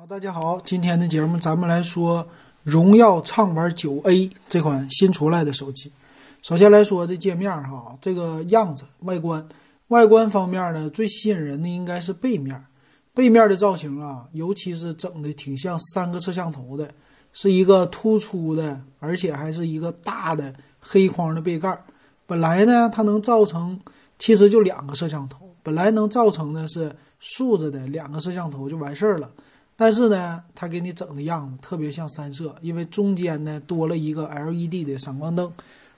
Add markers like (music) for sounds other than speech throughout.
好，大家好，今天的节目咱们来说荣耀畅玩九 A 这款新出来的手机。首先来说这界面哈，这个样子外观，外观方面呢，最吸引人的应该是背面，背面的造型啊，尤其是整的挺像三个摄像头的，是一个突出的，而且还是一个大的黑框的背盖。本来呢，它能造成其实就两个摄像头，本来能造成的是竖着的两个摄像头就完事儿了。但是呢，它给你整的样子特别像三摄，因为中间呢多了一个 LED 的闪光灯，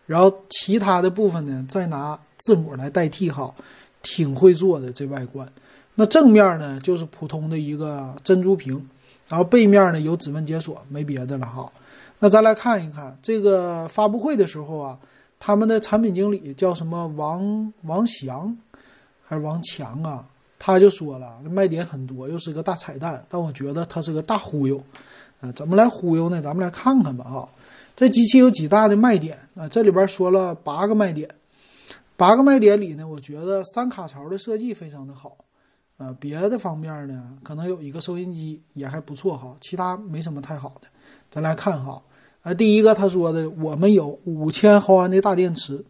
然后其他的部分呢再拿字母来代替，哈，挺会做的这外观。那正面呢就是普通的一个珍珠屏，然后背面呢有指纹解锁，没别的了哈。那咱来看一看这个发布会的时候啊，他们的产品经理叫什么王王翔还是王强啊？他就说了，卖点很多，又是个大彩蛋，但我觉得它是个大忽悠，啊，怎么来忽悠呢？咱们来看看吧，哈，这机器有几大的卖点啊？这里边说了八个卖点，八个卖点里呢，我觉得三卡槽的设计非常的好，啊，别的方面呢，可能有一个收音机也还不错哈，其他没什么太好的。咱来看哈，啊，第一个他说的，我们有五千毫安的大电池。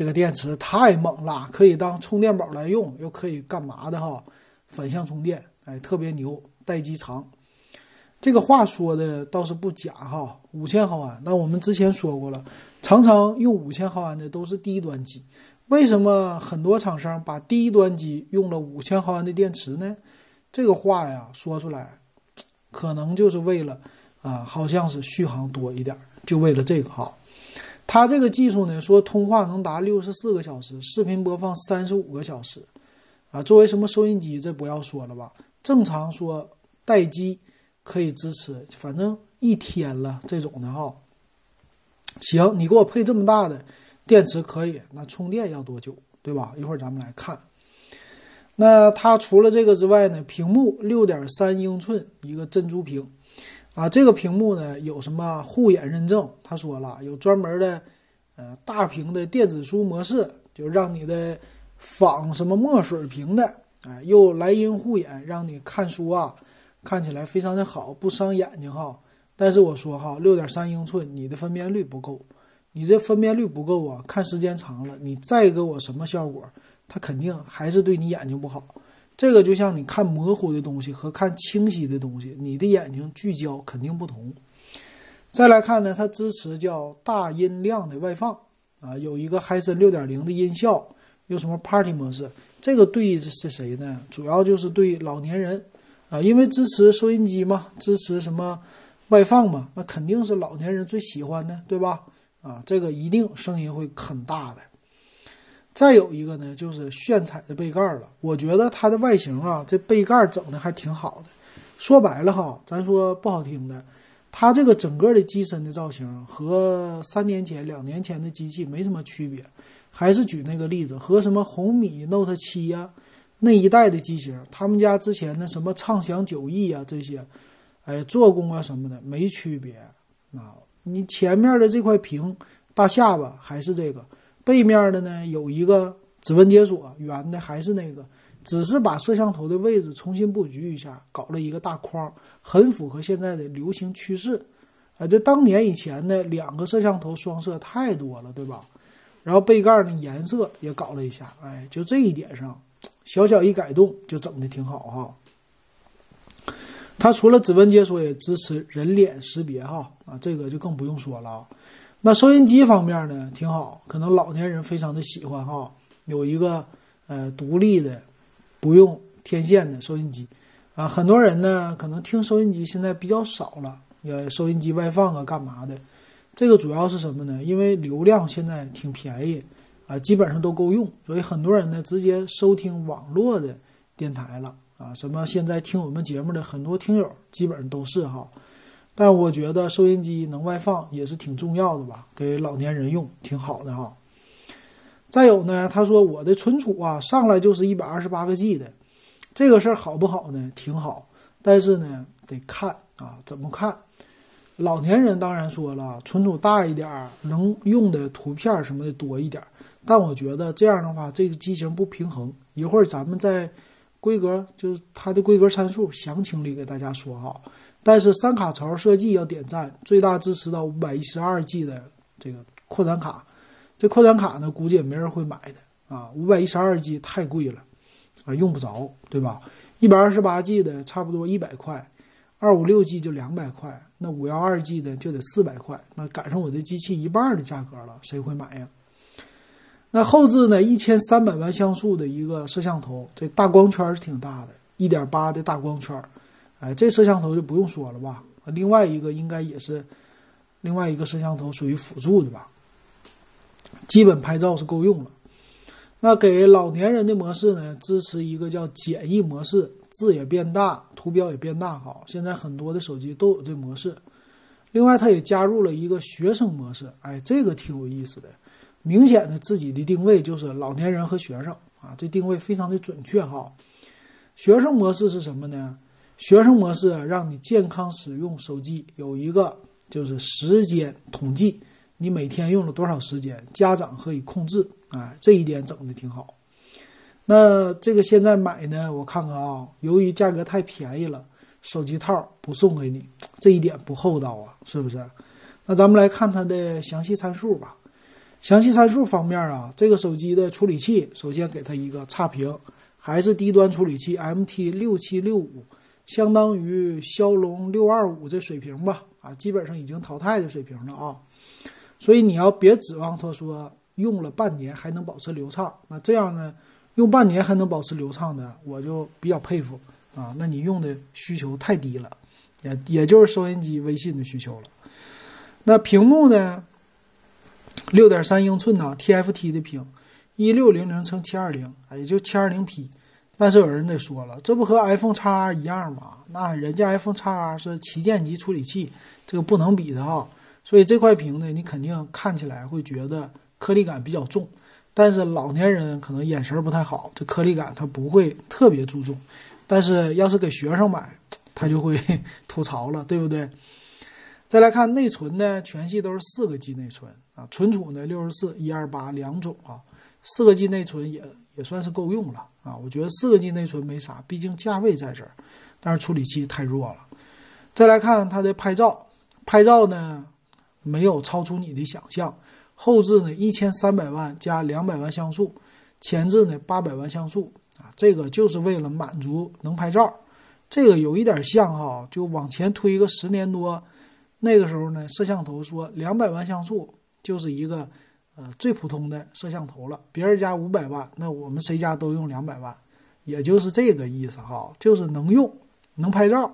这个电池太猛了，可以当充电宝来用，又可以干嘛的哈？反向充电，哎，特别牛，待机长。这个话说的倒是不假哈，五千毫安。那我们之前说过了，常常用五千毫安的都是低端机。为什么很多厂商把低端机用了五千毫安的电池呢？这个话呀说出来，可能就是为了啊，好像是续航多一点，就为了这个哈。它这个技术呢，说通话能达六十四个小时，视频播放三十五个小时，啊，作为什么收音机，这不要说了吧？正常说待机可以支持，反正一天了这种的哈。行，你给我配这么大的电池可以，那充电要多久，对吧？一会儿咱们来看。那它除了这个之外呢，屏幕六点三英寸，一个珍珠屏。啊，这个屏幕呢有什么护眼认证？他说了，有专门的，呃，大屏的电子书模式，就让你的仿什么墨水屏的，哎，又莱茵护眼，让你看书啊，看起来非常的好，不伤眼睛哈。但是我说哈，六点三英寸，你的分辨率不够，你这分辨率不够啊，看时间长了，你再给我什么效果，它肯定还是对你眼睛不好。这个就像你看模糊的东西和看清晰的东西，你的眼睛聚焦肯定不同。再来看呢，它支持叫大音量的外放啊，有一个嗨森六点零的音效，有什么 Party 模式？这个对是谁呢？主要就是对老年人啊，因为支持收音机嘛，支持什么外放嘛，那肯定是老年人最喜欢的，对吧？啊，这个一定声音会很大的。再有一个呢，就是炫彩的背盖了。我觉得它的外形啊，这背盖整的还挺好的。说白了哈，咱说不好听的，它这个整个的机身的造型和三年前、两年前的机器没什么区别。还是举那个例子，和什么红米 Note 七呀那一代的机型，他们家之前的什么畅享九亿啊这些，哎，做工啊什么的没区别啊。你前面的这块屏大下巴还是这个。背面的呢有一个指纹解锁，圆的还是那个，只是把摄像头的位置重新布局一下，搞了一个大框，很符合现在的流行趋势。啊，这当年以前呢，两个摄像头双摄太多了，对吧？然后背盖呢颜色也搞了一下，哎，就这一点上，小小一改动就整的挺好哈。它除了指纹解锁，也支持人脸识别哈，啊，这个就更不用说了啊。那收音机方面呢，挺好，可能老年人非常的喜欢哈，有一个呃独立的，不用天线的收音机，啊，很多人呢可能听收音机现在比较少了，呃，收音机外放啊干嘛的，这个主要是什么呢？因为流量现在挺便宜，啊，基本上都够用，所以很多人呢直接收听网络的电台了，啊，什么现在听我们节目的很多听友基本上都是哈。但我觉得收音机能外放也是挺重要的吧，给老年人用挺好的哈。再有呢，他说我的存储啊上来就是一百二十八个 G 的，这个事儿好不好呢？挺好，但是呢得看啊怎么看。老年人当然说了，存储大一点儿，能用的图片什么的多一点儿。但我觉得这样的话，这个机型不平衡。一会儿咱们再规格就是它的规格参数详情里给大家说哈。但是三卡槽设计要点赞，最大支持到五百一十二 G 的这个扩展卡。这扩展卡呢，估计也没人会买的啊，五百一十二 G 太贵了啊，用不着，对吧？一百二十八 G 的差不多一百块，二五六 G 就两百块，那五幺二 G 的就得四百块，那赶上我这机器一半的价格了，谁会买呀？那后置呢，一千三百万像素的一个摄像头，这大光圈是挺大的，一点八的大光圈，哎，这摄像头就不用说了吧？另外一个应该也是另外一个摄像头，属于辅助的吧？基本拍照是够用了。那给老年人的模式呢？支持一个叫简易模式，字也变大，图标也变大。好，现在很多的手机都有这模式。另外，它也加入了一个学生模式。哎，这个挺有意思的，明显的自己的定位就是老年人和学生啊，这定位非常的准确哈。学生模式是什么呢？学生模式让你健康使用手机，有一个就是时间统计。你每天用了多少时间？家长可以控制，啊，这一点整的挺好。那这个现在买呢？我看看啊，由于价格太便宜了，手机套不送给你，这一点不厚道啊，是不是？那咱们来看它的详细参数吧。详细参数方面啊，这个手机的处理器，首先给它一个差评，还是低端处理器 MT 六七六五，相当于骁龙六二五这水平吧，啊，基本上已经淘汰的水平了啊。所以你要别指望他说用了半年还能保持流畅，那这样呢，用半年还能保持流畅的，我就比较佩服啊。那你用的需求太低了，也也就是收音机、微信的需求了。那屏幕呢，六点三英寸呢，TFT 的屏，一六零零乘七二零，也就七二零 P。但是有人得说了，这不和 iPhone X 一样吗？那人家 iPhone X 是旗舰级处理器，这个不能比的哈。所以这块屏呢，你肯定看起来会觉得颗粒感比较重，但是老年人可能眼神不太好，这颗粒感他不会特别注重。但是要是给学生买，他就会 (laughs) 吐槽了，对不对？再来看内存呢，全系都是四个 G 内存啊，存储呢六十四、一二八两种啊，四个 G 内存也也算是够用了啊。我觉得四个 G 内存没啥，毕竟价位在这儿，但是处理器太弱了。再来看它的拍照，拍照呢。没有超出你的想象，后置呢一千三百万加两百万像素，前置呢八百万像素啊，这个就是为了满足能拍照。这个有一点像哈，就往前推个十年多，那个时候呢，摄像头说两百万像素就是一个呃最普通的摄像头了，别人家五百万，那我们谁家都用两百万，也就是这个意思哈，就是能用能拍照，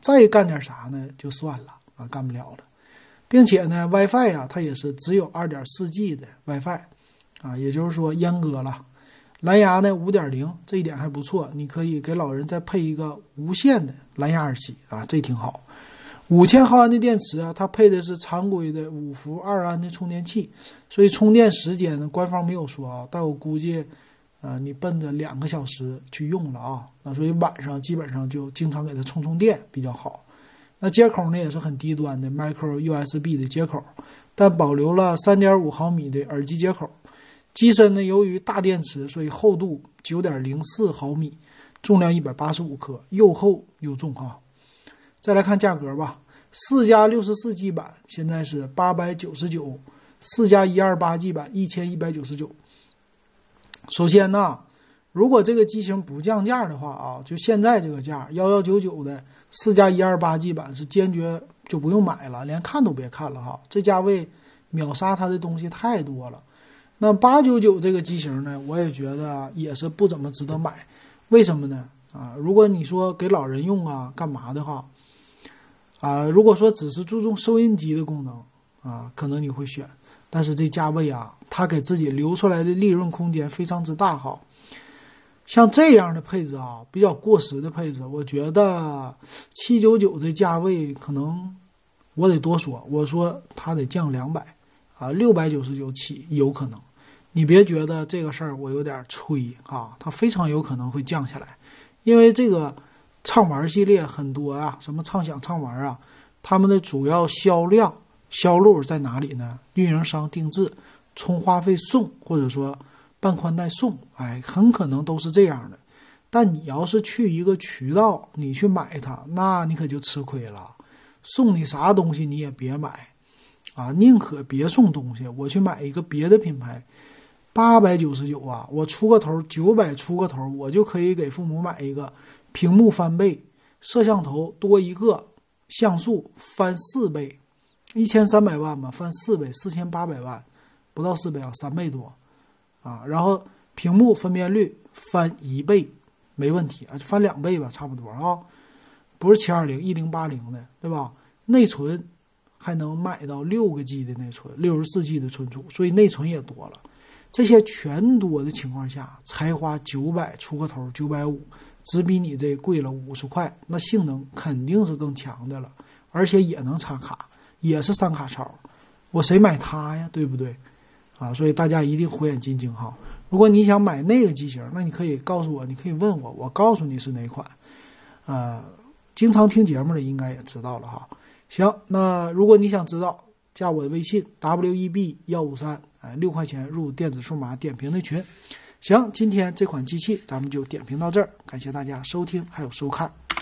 再干点啥呢就算了啊，干不了了。并且呢，WiFi 呀，它也是只有 2.4G 的 WiFi，啊，也就是说阉割了。蓝牙呢5.0，这一点还不错，你可以给老人再配一个无线的蓝牙耳机啊，这挺好。五千毫安的电池啊，它配的是常规的五伏二安的充电器，所以充电时间呢，官方没有说啊，但我估计，呃，你奔着两个小时去用了啊，那所以晚上基本上就经常给它充充电比较好。那接口呢也是很低端的 micro USB 的接口，但保留了3.5毫米的耳机接口。机身呢由于大电池，所以厚度9.04毫米，重量185克，又厚又重哈。再来看价格吧，四加 64G 版现在是899，四加 128G 版1199。首先呢，如果这个机型不降价的话啊，就现在这个价1199的。四加一二八 G 版是坚决就不用买了，连看都别看了哈！这价位秒杀它的东西太多了。那八九九这个机型呢，我也觉得也是不怎么值得买。为什么呢？啊，如果你说给老人用啊，干嘛的话，啊，如果说只是注重收音机的功能啊，可能你会选。但是这价位啊，它给自己留出来的利润空间非常之大哈。像这样的配置啊，比较过时的配置，我觉得七九九这价位可能我得多说，我说它得降两百啊，六百九十九起有可能。你别觉得这个事儿我有点吹啊，它非常有可能会降下来，因为这个畅玩系列很多啊，什么畅享畅玩啊，他们的主要销量销路在哪里呢？运营商定制，充话费送，或者说。半宽带送，哎，很可能都是这样的。但你要是去一个渠道，你去买它，那你可就吃亏了。送你啥东西你也别买，啊，宁可别送东西，我去买一个别的品牌，八百九十九啊，我出个头九百出个头，我就可以给父母买一个屏幕翻倍，摄像头多一个，像素翻四倍，一千三百万吧，翻四倍，四千八百万，不到四倍啊，三倍多，啊，然后屏幕分辨率翻一倍，没问题啊，就翻两倍吧，差不多啊。不是七二零一零八零的，对吧？内存还能买到六个 G 的内存，六十四 G 的存储，所以内存也多了。这些全多的情况下，才花九百出个头，九百五，只比你这贵了五十块，那性能肯定是更强的了，而且也能插卡，也是三卡槽。我谁买它呀？对不对？啊，所以大家一定火眼金睛哈。如果你想买那个机型，那你可以告诉我，你可以问我，我告诉你是哪款，啊。经常听节目的应该也知道了哈。行，那如果你想知道，加我的微信 w e b 幺五三，哎，六块钱入电子数码点评的群。行，今天这款机器咱们就点评到这儿，感谢大家收听还有收看。